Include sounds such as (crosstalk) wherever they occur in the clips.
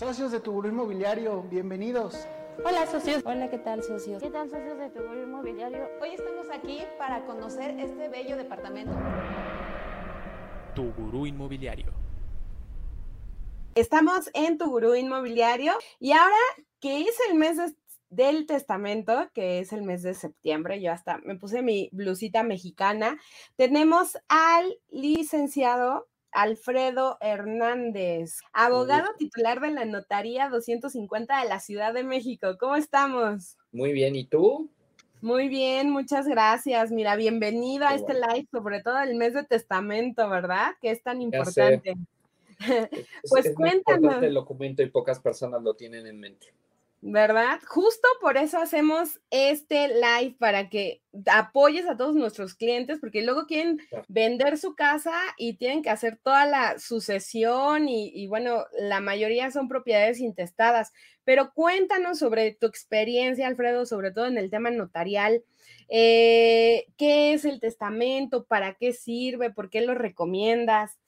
Socios de tu Inmobiliario, bienvenidos. Hola socios. Hola, ¿qué tal socios? ¿Qué tal socios de tu Inmobiliario? Hoy estamos aquí para conocer este bello departamento. Tu Gurú Inmobiliario. Estamos en Tu Gurú Inmobiliario y ahora que es el mes del testamento, que es el mes de septiembre, yo hasta me puse mi blusita mexicana, tenemos al licenciado Alfredo Hernández, abogado titular de la Notaría 250 de la Ciudad de México. ¿Cómo estamos? Muy bien, ¿y tú? Muy bien, muchas gracias. Mira, bienvenido a este live, sobre todo el mes de testamento, ¿verdad? Que es tan importante. (laughs) pues es cuéntanos. el documento y pocas personas lo tienen en mente. ¿Verdad? Justo por eso hacemos este live para que apoyes a todos nuestros clientes, porque luego quieren vender su casa y tienen que hacer toda la sucesión y, bueno, la mayoría son propiedades intestadas. Pero cuéntanos sobre tu experiencia, Alfredo, sobre todo en el tema notarial. Eh, ¿Qué es el testamento? ¿Para qué sirve? ¿Por qué lo recomiendas?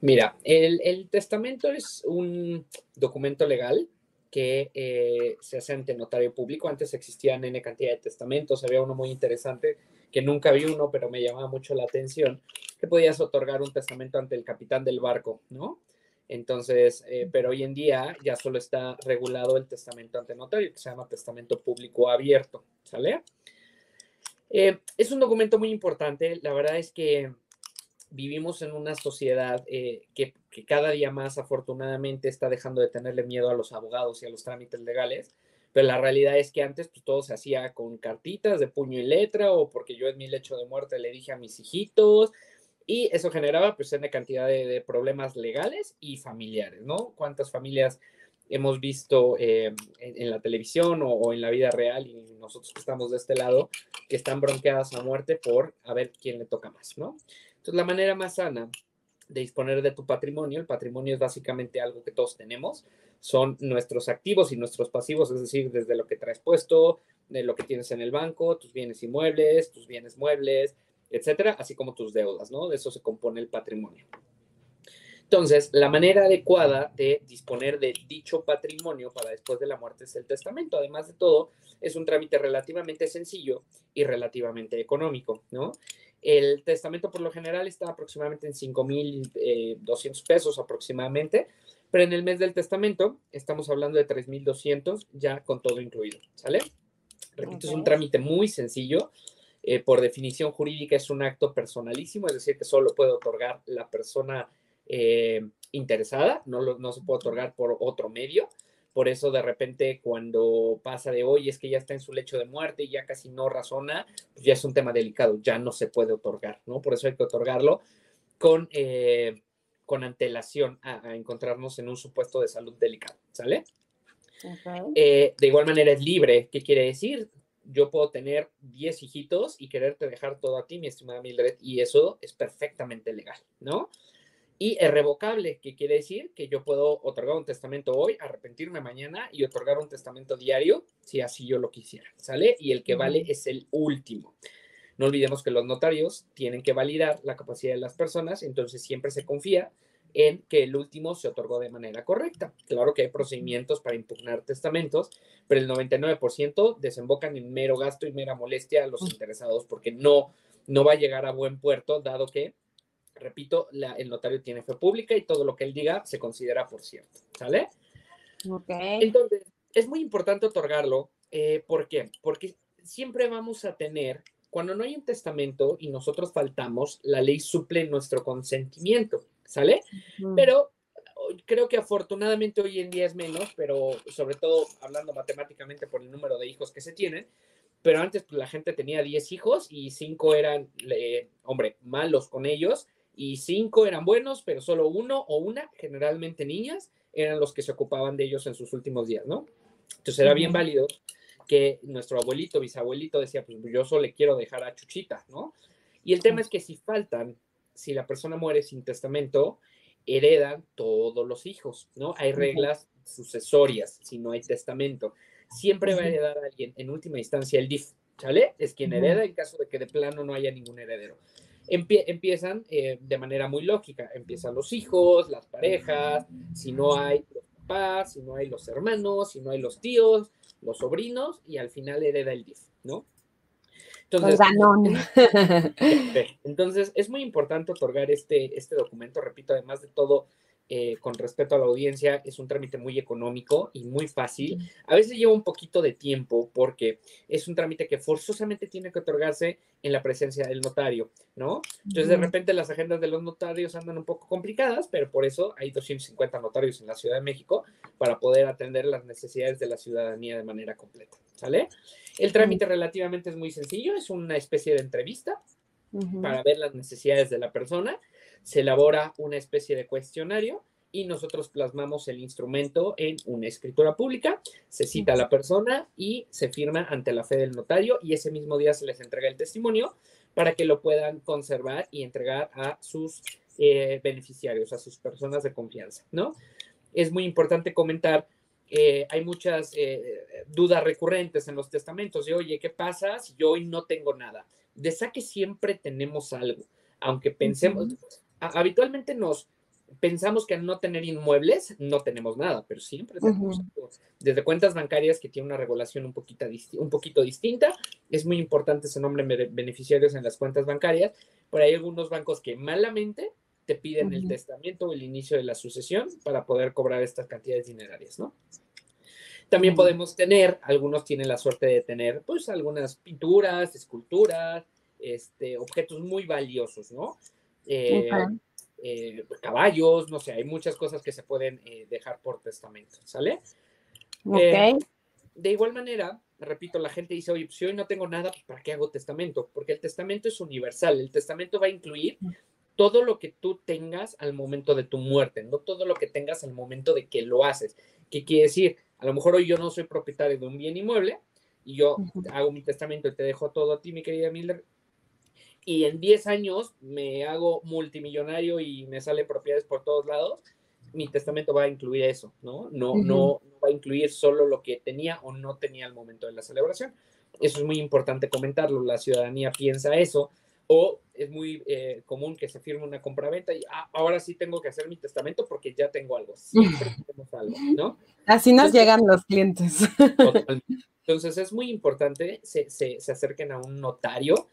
Mira, el, el testamento es un documento legal que eh, se hace ante notario público. Antes existían N cantidad de testamentos, había uno muy interesante que nunca vi uno, pero me llamaba mucho la atención, que podías otorgar un testamento ante el capitán del barco, ¿no? Entonces, eh, pero hoy en día ya solo está regulado el testamento ante notario, que se llama testamento público abierto, ¿sale? Eh, es un documento muy importante, la verdad es que vivimos en una sociedad eh, que, cada día más afortunadamente está dejando de tenerle miedo a los abogados y a los trámites legales, pero la realidad es que antes pues, todo se hacía con cartitas de puño y letra o porque yo en mi lecho de muerte le dije a mis hijitos y eso generaba pues una cantidad de, problemas legales y familiares, ¿no? ¿Cuántas familias hemos visto eh, en, la televisión o, o, en la vida real y nosotros que estamos de este lado que están bronqueadas a muerte por a ver quién le toca más, ¿no? Entonces, la manera más sana de disponer de tu patrimonio, el patrimonio es básicamente algo que todos tenemos, son nuestros activos y nuestros pasivos, es decir, desde lo que traes puesto, de lo que tienes en el banco, tus bienes inmuebles, tus bienes muebles, etcétera, así como tus deudas, ¿no? De eso se compone el patrimonio. Entonces, la manera adecuada de disponer de dicho patrimonio para después de la muerte es el testamento. Además de todo, es un trámite relativamente sencillo y relativamente económico, ¿no? El testamento por lo general está aproximadamente en 5.200 eh, pesos aproximadamente, pero en el mes del testamento estamos hablando de 3.200 ya con todo incluido, ¿sale? Repito, es un trámite muy sencillo. Eh, por definición jurídica es un acto personalísimo, es decir, que solo puede otorgar la persona eh, interesada, no, no se puede otorgar por otro medio. Por eso de repente cuando pasa de hoy es que ya está en su lecho de muerte y ya casi no razona, pues ya es un tema delicado, ya no se puede otorgar, ¿no? Por eso hay que otorgarlo con, eh, con antelación a, encontrarnos en un supuesto de salud delicado, ¿sale? Eh, de igual manera es libre, ¿qué quiere decir? Yo puedo tener 10 hijitos y quererte dejar todo a ti, mi estimada Mildred, y eso es perfectamente legal, ¿no? Y irrevocable, que quiere decir que yo puedo otorgar un testamento hoy, arrepentirme mañana y otorgar un testamento diario si así yo lo quisiera, ¿sale? Y el que vale es el último. No olvidemos que los notarios tienen que validar la capacidad de las personas, entonces siempre se confía en que el último se otorgó de manera correcta. Claro que hay procedimientos para impugnar testamentos, pero el 99% desembocan en mero gasto y mera molestia a los interesados porque no, no va a llegar a buen puerto, dado que repito, el notario tiene fe pública y todo lo que él diga se considera por cierto, ¿sale? Ok. Entonces, es muy importante otorgarlo. Eh, ¿Por qué? Porque siempre vamos a tener, cuando no hay un testamento y nosotros faltamos, la ley suple nuestro consentimiento, ¿sale? Pero creo que afortunadamente hoy en día es menos, pero sobre todo hablando matemáticamente por el número de hijos que se tienen, pero antes pues, la gente tenía 10 hijos y 5 eran, hombre, malos con ellos y cinco eran buenos, pero solo uno o una, generalmente niñas, eran los que se ocupaban de ellos en sus últimos días, ¿no? Entonces era bien válido que nuestro abuelito, bisabuelito decía, pues yo solo le quiero dejar a Chuchita, ¿no? Y el tema es que si faltan, si la persona muere sin testamento, heredan todos los hijos, ¿no? Hay reglas sucesorias si no hay testamento. Siempre va a heredar a alguien, en última instancia, el DIF, ¿sale? Es quien hereda en caso de que de plano no haya ningún heredero empiezan eh, de manera muy lógica. Empiezan los hijos, las parejas, si no hay, papás, si no hay los hermanos, si no hay los tíos, los sobrinos, y al final hereda el DIF, ¿no? Entonces, (laughs) entonces, es muy importante otorgar este, este documento, repito, además de todo, eh, con respecto a la audiencia, es un trámite muy económico y muy fácil. A veces lleva un poquito de tiempo porque es un trámite que forzosamente tiene que otorgarse en la presencia del notario, ¿no? Entonces, de repente las agendas de los notarios andan un poco complicadas, pero por eso hay 250 notarios en la Ciudad de México para poder atender las necesidades de la ciudadanía de manera completa, ¿sale? El trámite relativamente es muy sencillo, es una especie de entrevista para ver las necesidades de la persona se elabora una especie de cuestionario y nosotros plasmamos el instrumento en una escritura pública, se cita a la persona y se firma ante la fe del notario y ese mismo día se les entrega el testimonio para que lo puedan conservar y entregar a sus eh, beneficiarios, a sus personas de confianza, ¿no? Es muy importante comentar, eh, hay muchas eh, dudas recurrentes en los testamentos de, oye, ¿qué pasa si yo hoy no tengo nada? De saque siempre tenemos algo, aunque pensemos, habitualmente nos pensamos que al no tener inmuebles no tenemos nada, pero siempre tenemos desde cuentas bancarias que tienen una regulación un poquito, un poquito distinta. Es muy importante ese nombre de beneficiarios en las cuentas bancarias, pero hay algunos bancos que malamente te piden el testamento o el inicio de la sucesión para poder cobrar estas cantidades dinerarias, ¿no? También podemos tener, algunos tienen la suerte de tener, pues, algunas pinturas, esculturas, este, objetos muy valiosos, ¿no? Eh, eh, caballos, no sé, hay muchas cosas que se pueden eh, dejar por testamento, ¿sale? de igual manera, repito, la gente dice, oye, pues si hoy no tengo nada, pues ¿para qué hago testamento? Porque el testamento es universal, el testamento va a incluir todo lo que tú tengas al momento de tu muerte, no todo lo que tengas al momento de que lo haces. ¿Qué quiere decir? A lo mejor hoy yo no soy propietario de un bien inmueble y yo hago mi testamento y te dejo todo a ti, mi querida Mildred, y en 10 años me hago multimillonario y me salen propiedades por todos lados, mi testamento va a incluir eso, ¿no? No, no, va a incluir solo lo que tenía o no tenía al momento de la celebración. Eso es muy importante comentarlo, la ciudadanía piensa eso, o es muy eh, común que se firme una compraventa y ah, ahora sí tengo que hacer mi testamento porque ya tengo algo. Siempre (laughs) tenemos algo, ¿no? Así nos llegan los clientes. Entonces es muy importante se, se, se acerquen a un notario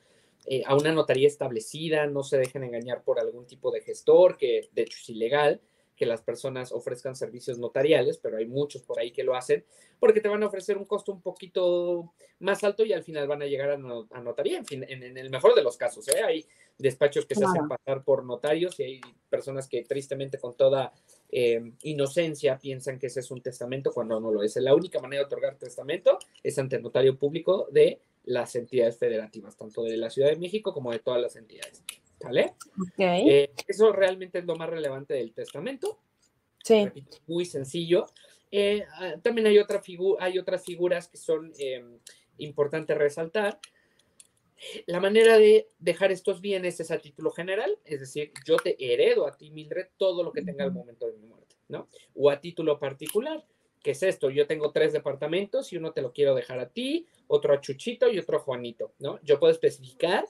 eh, a una notaría establecida, no se dejen engañar por algún tipo de gestor, que de hecho es ilegal que las personas ofrezcan servicios notariales, pero hay muchos por ahí que lo hacen, porque te van a ofrecer un costo un poquito más alto y al final van a llegar a, notaría, en, fin, en, el mejor de los casos. ¿eh? Hay despachos que se hacen pasar por notarios y hay personas que tristemente con toda eh, inocencia piensan que ese es un testamento cuando no lo es. La única manera de otorgar testamento es ante notario público de las entidades federativas, tanto de la Ciudad de México como de todas las entidades. ¿Vale? Eh, eso realmente es lo más relevante del testamento. Sí. muy sencillo. Eh, ah, también hay, otra hay otras figuras que son em, importantes resaltar. La manera de dejar estos bienes es a título general, es decir, yo te heredo a ti, Mildred, todo lo que tenga al momento de mi muerte, ¿no? O a título particular, ¿qué es esto? Yo tengo tres departamentos y uno te lo quiero dejar a ti, otro a Chuchito y otro a Juanito, ¿no? Yo puedo especificar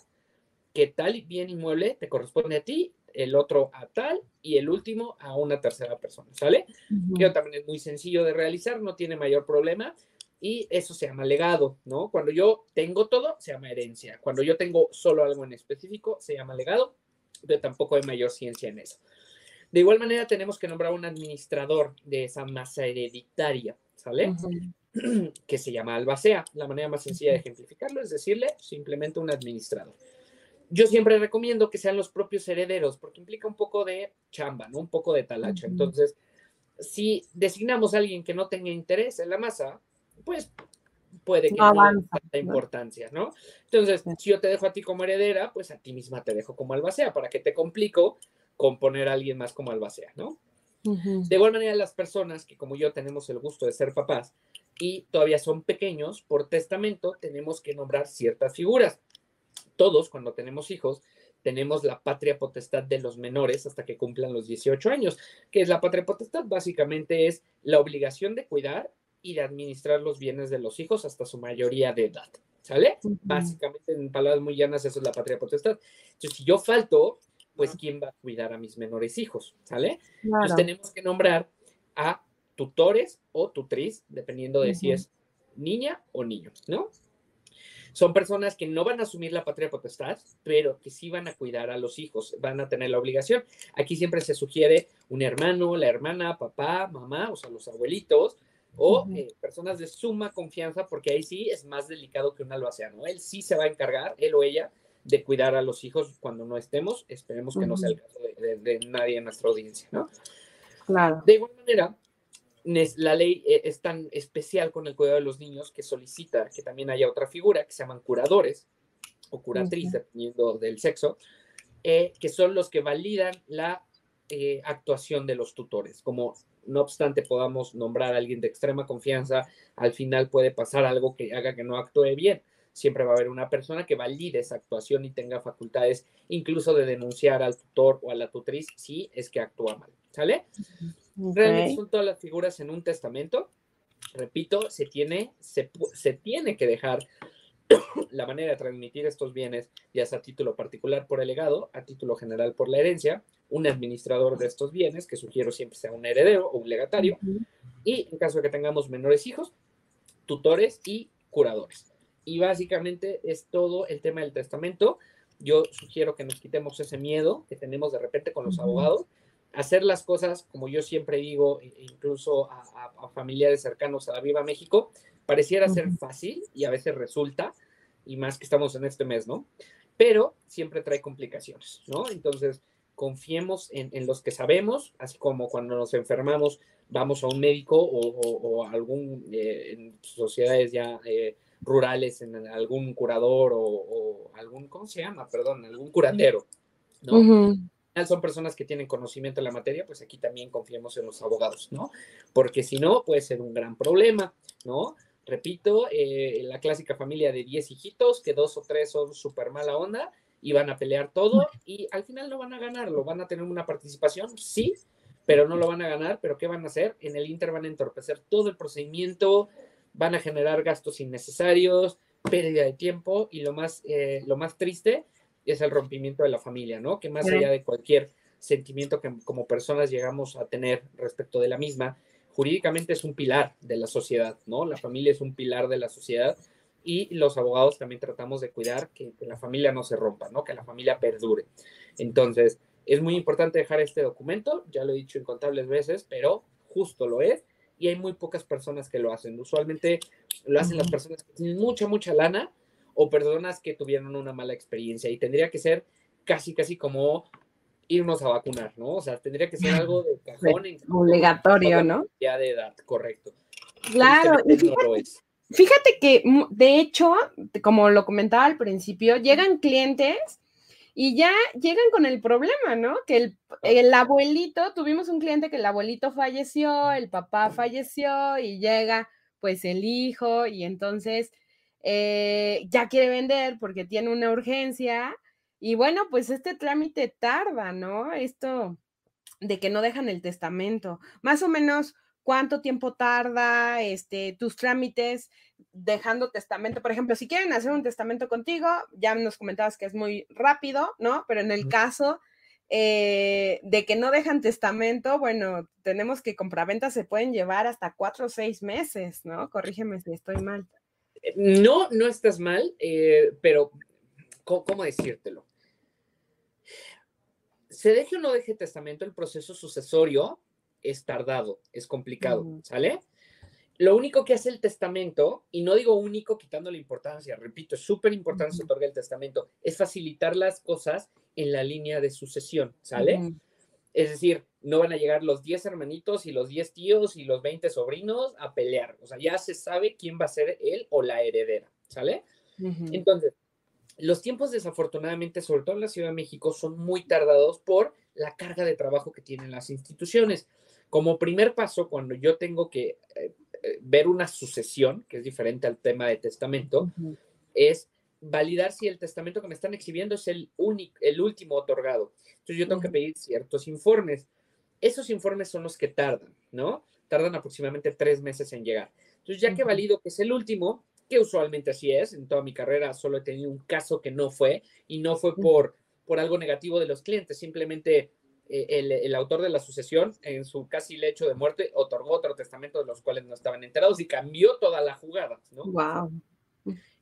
que tal bien inmueble te corresponde a ti, el otro a tal y el último a una tercera persona, ¿sale? Uh también es muy sencillo de realizar, no tiene mayor problema y eso se llama legado, ¿no? Cuando yo tengo todo, se llama herencia. Cuando yo tengo solo algo en específico, se llama legado, pero tampoco hay mayor ciencia en eso. De igual manera, tenemos que nombrar un administrador de esa masa hereditaria, ¿sale? (clears throat) que se llama albacea. La manera más sencilla de ejemplificarlo es decirle simplemente un administrador. Yo siempre recomiendo que sean los propios herederos, porque implica un poco de chamba, ¿no? Un poco de talacha. Entonces, si designamos a alguien que no tenga interés en la masa, pues puede que no, no importancia, ¿no? Entonces, si yo te dejo a ti como heredera, pues a ti misma te dejo como albacea, para que te complico con poner a alguien más como albacea, ¿no? De igual manera, las personas que como yo tenemos el gusto de ser papás y todavía son pequeños, por testamento tenemos que nombrar ciertas figuras. Todos, cuando tenemos hijos, tenemos la patria potestad de los menores hasta que cumplan los 18 años. ¿Qué es la patria potestad? Básicamente es la obligación de cuidar y de administrar los bienes de los hijos hasta su mayoría de edad. ¿Sale? Básicamente, en palabras muy llanas, eso es la patria potestad. Entonces, si yo falto, pues quién va a cuidar a mis menores hijos, ¿sale? Entonces tenemos que nombrar a tutores o tutriz, dependiendo de si es niña o niño, ¿no? Son personas que no van a asumir la patria potestad, pero que sí van a cuidar a los hijos, van a tener la obligación. Aquí siempre se sugiere un hermano, la hermana, papá, mamá, o sea, los abuelitos, o eh, personas de suma confianza, porque ahí sí es más delicado que un albaceano. Él sí se va a encargar, él o ella, de cuidar a los hijos cuando no estemos. Esperemos que no sea el caso de, de- de nadie en nuestra audiencia, ¿no? Claro. De igual manera, la ley eh, es tan especial con el cuidado de los niños que solicita que también haya otra figura que se llaman curadores o curatriz, Ujú. dependiendo del sexo, eh, que son los que validan la eh, actuación de los tutores. Como no obstante podamos nombrar a alguien de extrema confianza, al final puede pasar algo que haga que no actúe bien. Siempre va a haber una persona que valide esa actuación y tenga facultades incluso de denunciar al tutor o a la tutriz si es que actúa mal. ¿Sale? Realmente Ok. son todas las figuras en un testamento. Repito, se tiene, se, se tiene que dejar (coughs) la manera de transmitir estos bienes, ya sea a título particular por el legado, a título general por la herencia, un administrador de estos bienes, que sugiero siempre sea un heredero o un legatario, y en caso de que tengamos menores hijos, tutores y curadores. Y básicamente es todo el tema del testamento. Yo sugiero que nos quitemos ese miedo que tenemos de repente con los abogados, hacer las cosas, como yo siempre digo, e- incluso a, a- a familiares cercanos a la Viva México, pareciera ser fácil y a veces resulta, y más que estamos en este mes, ¿no? Pero siempre trae complicaciones, ¿no? Entonces, confiemos en, en los que sabemos, así como cuando nos enfermamos, vamos a un médico o, o- algún, eh, en sociedades ya eh, rurales, en algún curador o, o algún, ¿cómo se llama? Perdón, algún curandero, ¿no? Ujú. final son personas que tienen conocimiento de la materia, pues aquí también confiemos en los abogados, ¿no? Porque si no, puede ser un gran problema, ¿no? Repito, eh, la clásica familia de 10 hijitos, que dos o tres son súper mala onda y van a pelear todo y al final no van a ganarlo, van a tener una participación, sí, pero no lo van a ganar, pero ¿qué van a hacer? En el Inter van a entorpecer todo el procedimiento, van a generar gastos innecesarios, pérdida de tiempo y lo más, eh, lo más triste es el rompimiento de la familia, ¿no? Que más allá de cualquier sentimiento que como personas llegamos a tener respecto de la misma, jurídicamente es un pilar de la sociedad, ¿no? La familia es un pilar de la sociedad y los abogados también tratamos de cuidar que, que la familia no se rompa, ¿no? Que la familia perdure. Entonces, es muy importante dejar este documento, ya lo he dicho incontables veces, pero justo lo es y hay muy pocas personas que lo hacen. Usualmente lo hacen las personas que tienen mucha, mucha lana o personas que tuvieron una mala experiencia y tendría que ser casi, casi como irnos a vacunar, ¿no? O sea, tendría que ser (laughs) algo de cajón en Obligatorio, ¿no? ya de edad, correcto. Claro, y Tristemente no lo es. Fíjate que, de hecho, como lo comentaba al principio, llegan clientes y ya llegan con el problema, ¿no? Que el, el abuelito, tuvimos un cliente que el abuelito falleció, el papá falleció y llega pues el hijo y entonces eh, ya quiere vender porque tiene una urgencia y bueno, pues este trámite tarda, ¿no? Esto de que no dejan el testamento. Más o menos, ¿cuánto tiempo tarda este, tus trámites dejando testamento? Por ejemplo, si quieren hacer un testamento contigo, ya nos comentabas que es muy rápido, ¿no? Pero en el caso eh, de que no dejan testamento, bueno, tenemos que compraventas se pueden llevar hasta cuatro o seis meses, ¿no? Corrígeme si estoy mal. No, no estás mal, eh, pero ¿cómo, cómo decírtelo? Se deje o no deje testamento, el proceso sucesorio es tardado, es complicado, Ujú. ¿sale? Lo único que hace el testamento, y no digo único quitando la importancia, repito, es súper importante se Ujú. otorga el testamento, es facilitar las cosas en la línea de sucesión, ¿sale? Es decir, no van a llegar los 10 hermanitos y los 10 tíos y los 20 sobrinos a pelear. O sea, ya se sabe quién va a ser él o la heredera, ¿sale? Entonces, los tiempos desafortunadamente, sobre todo en la Ciudad de México, son muy tardados por la carga de trabajo que tienen las instituciones. Como primer paso, cuando yo tengo que eh, eh, ver una sucesión, que es diferente al tema de testamento, es validar si el testamento que me están exhibiendo es el, único, el último otorgado. Entonces yo tengo que pedir ciertos informes. Esos informes son los que tardan, ¿no? Tardan aproximadamente tres meses en llegar. Entonces ya que valido que es el último, que usualmente así es, en toda mi carrera solo he tenido un caso que no fue, y no fue por, por algo negativo de los clientes, simplemente el, el autor de la sucesión, en su casi lecho de muerte, otorgó otro testamento de los cuales no estaban enterados y cambió toda la jugada, ¿no? Wow.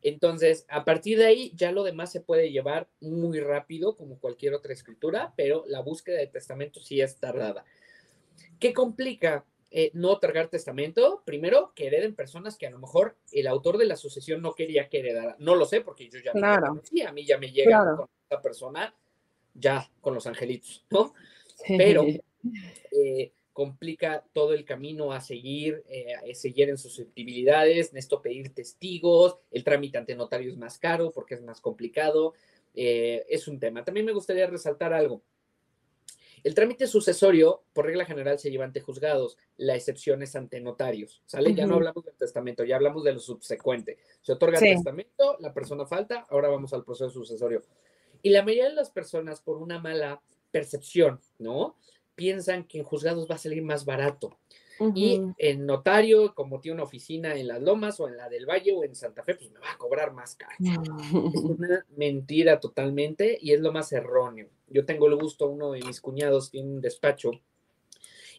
Entonces, a partir de ahí, ya lo demás se puede llevar muy rápido, como cualquier otra escritura, pero la búsqueda de testamento sí es tardada. ¿Qué complica eh, no otorgar testamento? Primero, que hereden personas que a lo mejor el autor de la sucesión no quería que heredara. No lo sé, porque yo ya no Claro. lo conocía. A mí ya me llega Claro. con esta persona, ya con los angelitos, ¿no? Pero eh, complica todo el camino a seguir, eh, a seguir en susceptibilidades, esto pedir testigos, el trámite ante notario es más caro porque es más complicado, eh, es un tema. También me gustaría resaltar algo. El trámite sucesorio, por regla general, se lleva ante juzgados, la excepción es ante notarios, ¿sale? Ya no hablamos del testamento, ya hablamos de lo subsecuente. Se otorga Sí. el testamento, la persona falta, ahora vamos al proceso sucesorio. Y la mayoría de las personas, por una mala percepción, ¿no? Piensan que en juzgados va a salir más barato. Y en notario, como tiene una oficina en Las Lomas o en la del Valle o en Santa Fe, pues me va a cobrar más caro. Es una mentira totalmente y es lo más erróneo. Yo tengo el gusto, uno de mis cuñados tiene un despacho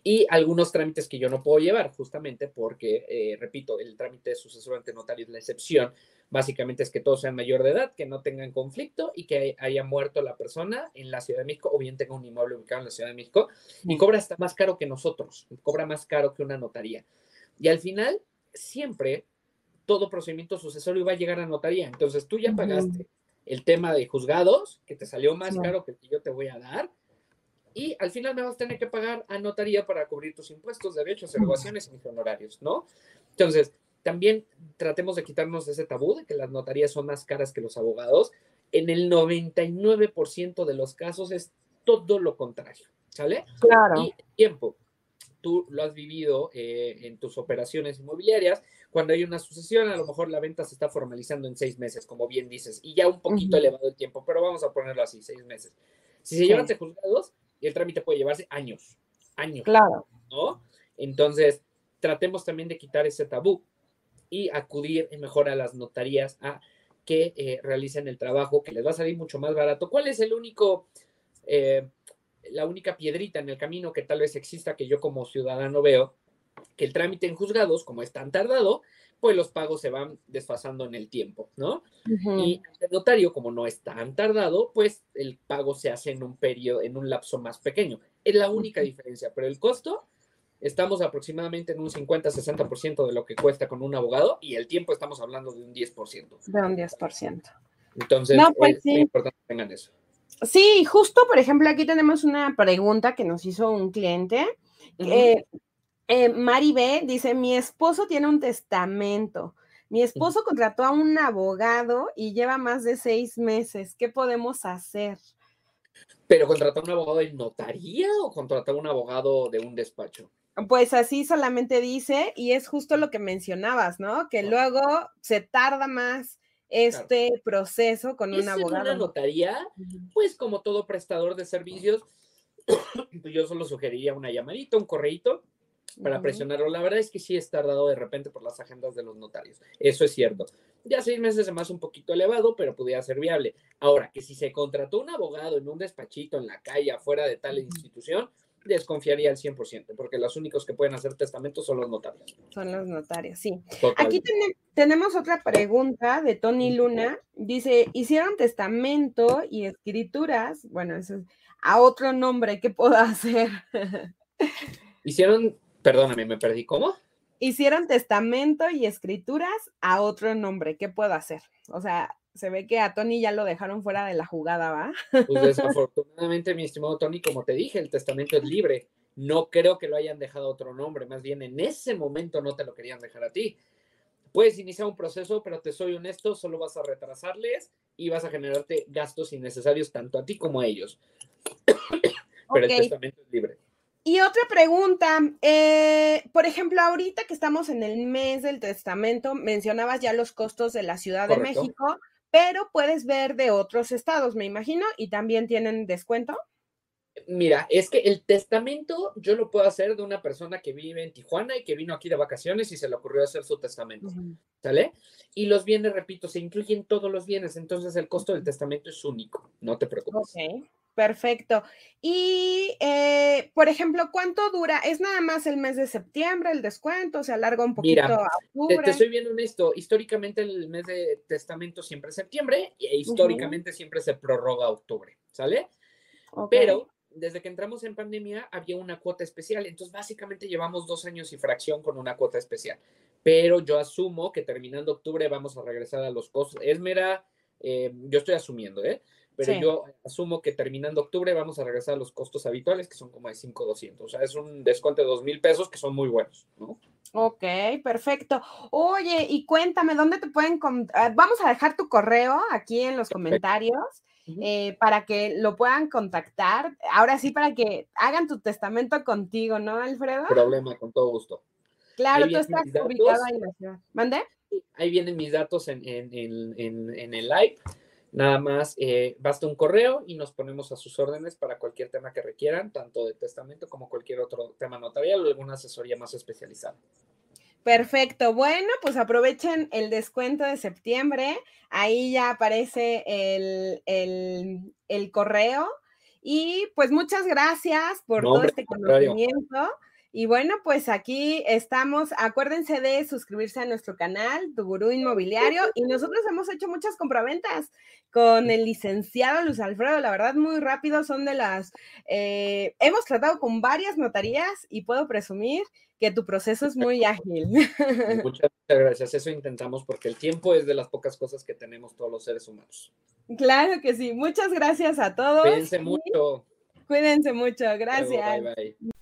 y algunos trámites que yo no puedo llevar, justamente porque, eh, repito, el trámite de sucesor ante notario es la excepción. Básicamente es que todos sean mayor de edad, que no tengan conflicto y que haya muerto la persona en la Ciudad de México o bien tenga un inmueble ubicado en la Ciudad de México y Sí. cobra hasta más caro que nosotros, cobra más caro que una notaría. Y al final, siempre todo procedimiento sucesorio va a llegar a notaría. Entonces tú ya pagaste el tema de juzgados, que te salió más Sí. caro que el que yo te voy a dar, y al final me vas a tener que pagar a notaría para cubrir tus impuestos, derechos, erogaciones y mis honorarios, ¿no? Entonces, también tratemos de quitarnos ese tabú de que las notarías son más caras que los abogados. En el 99% de los casos es todo lo contrario, ¿sale? Claro. Y tiempo. Tú lo has vivido eh, en tus operaciones inmobiliarias. Cuando hay una sucesión, a lo mejor la venta se está formalizando en seis meses, como bien dices, y ya un poquito Ujú. elevado el tiempo, pero vamos a ponerlo así, seis meses. Si se Sí. llevan ante juzgados, el trámite puede llevarse años, años, Claro. ¿no? Entonces, tratemos también de quitar ese tabú y acudir mejor a las notarías a que eh, realicen el trabajo que les va a salir mucho más barato. ¿Cuál es el único, eh, la única piedrita en el camino que tal vez exista que yo como ciudadano veo? Que el trámite en juzgados, como es tan tardado, pues los pagos se van desfasando en el tiempo, ¿no? Y el notario, como no es tan tardado, pues el pago se hace en un periodo, en un lapso más pequeño. Es la única diferencia, pero el costo, estamos aproximadamente en un 50-60% de lo que cuesta con un abogado y el tiempo estamos hablando de un 10%. De un 10%. Entonces, No, pues es sí. muy importante que tengan eso. Sí, justo, por ejemplo, aquí tenemos una pregunta que nos hizo un cliente. Eh, eh, Mari B dice, mi esposo tiene un testamento. Mi esposo contrató a un abogado y lleva más de seis meses. ¿Qué podemos hacer? ¿Pero contratar un abogado de notaría o contratar un abogado de un despacho? Pues así solamente dice, y es justo lo que mencionabas, ¿no? Que luego se tarda más este proceso con un ¿Es en una abogado. notaría? Pues como todo prestador de servicios, (coughs) yo solo sugeriría una llamadita, un correíto para presionarlo. La verdad es que sí es tardado de repente por las agendas de los notarios. Eso es cierto. Ya seis meses es más un poquito elevado, pero pudiera ser viable. Ahora, que si se contrató un abogado en un despachito en la calle, afuera de tal institución, desconfiaría al 100%, porque los únicos que pueden hacer testamentos son los notarios. Son los notarios, sí. Aquí tenemos otra pregunta de Tony Luna. Dice, hicieron testamento y escrituras, bueno, eso es a otro nombre, ¿qué puedo (laughs) hacer? Hicieron, perdóname, me perdí. ¿Cómo? hicieron testamento y escrituras a otro nombre, ¿qué puedo hacer? O sea, se ve que a Tony ya lo dejaron fuera de la jugada, ¿va? Pues (laughs) desafortunadamente, mi estimado Tony, como te dije, el testamento es libre. No creo que lo hayan dejado a otro nombre, más bien en ese momento no te lo querían dejar a ti. Puedes iniciar un proceso, pero te soy honesto, solo vas a retrasarles y vas a generarte gastos innecesarios tanto a ti como a ellos. (coughs) Pero el testamento es libre. Y otra pregunta, eh, por ejemplo, ahorita que estamos en el mes del testamento, mencionabas ya los costos de la Ciudad de. México, pero puedes ver de otros estados, me imagino, y también tienen descuento. Mira, es que el testamento yo lo puedo hacer de una persona que vive en Tijuana y que vino aquí de vacaciones y se le ocurrió hacer su testamento. ¿Sale? Y los bienes, repito, se incluyen todos los bienes, entonces el costo del testamento es único, no te preocupes. Perfecto. Y, eh, por ejemplo, ¿cuánto dura? ¿Es nada más el mes de septiembre el descuento? ¿Se alarga un poquito Mira, a Te, octubre? te soy bien honesto, históricamente el mes de testamento siempre es septiembre e históricamente siempre se prorroga a octubre, ¿sale? Pero desde que entramos en pandemia había una cuota especial, entonces básicamente llevamos dos años y fracción con una cuota especial. Pero yo asumo que terminando octubre vamos a regresar a los costos. Es mera, eh, yo estoy asumiendo, ¿eh? Pero Sí. yo asumo que terminando octubre vamos a regresar a los costos habituales, que son como de 5,200. O sea, es un descuento de 2 mil pesos que son muy buenos, ¿no? Ok, perfecto. Oye, y cuéntame, ¿dónde te pueden... ah, Vamos a dejar tu correo aquí en los comentarios eh, para que lo puedan contactar. Ahora sí, para que hagan tu testamento contigo, ¿no, Alfredo? Problema, con todo gusto. Claro, tú estás ubicado ahí en la ciudad. ¿Mande? Ahí vienen mis datos en, en- en- en- en el live. Nada más, eh, basta un correo y nos ponemos a sus órdenes para cualquier tema que requieran, tanto de testamento como cualquier otro tema notarial o alguna asesoría más especializada. Perfecto. Bueno, pues aprovechen el descuento de septiembre. Ahí ya aparece el, el- el correo. Y pues muchas gracias por No, todo hombre, este contrario. Y bueno, pues aquí estamos. Acuérdense de suscribirse a nuestro canal, Tu Gurú Inmobiliario. Y nosotros hemos hecho muchas compraventas con el licenciado Luis Alfredo. La verdad, muy rápido. Son de las. eh, hemos tratado con varias notarías y puedo presumir que tu proceso es muy ágil. (laughs) Muchas, muchas gracias. Eso intentamos porque el tiempo es de las pocas cosas que tenemos todos los seres humanos. Claro que sí. Muchas gracias a todos. Cuídense mucho. Cuídense mucho. Luego, Gracias. Bye, bye.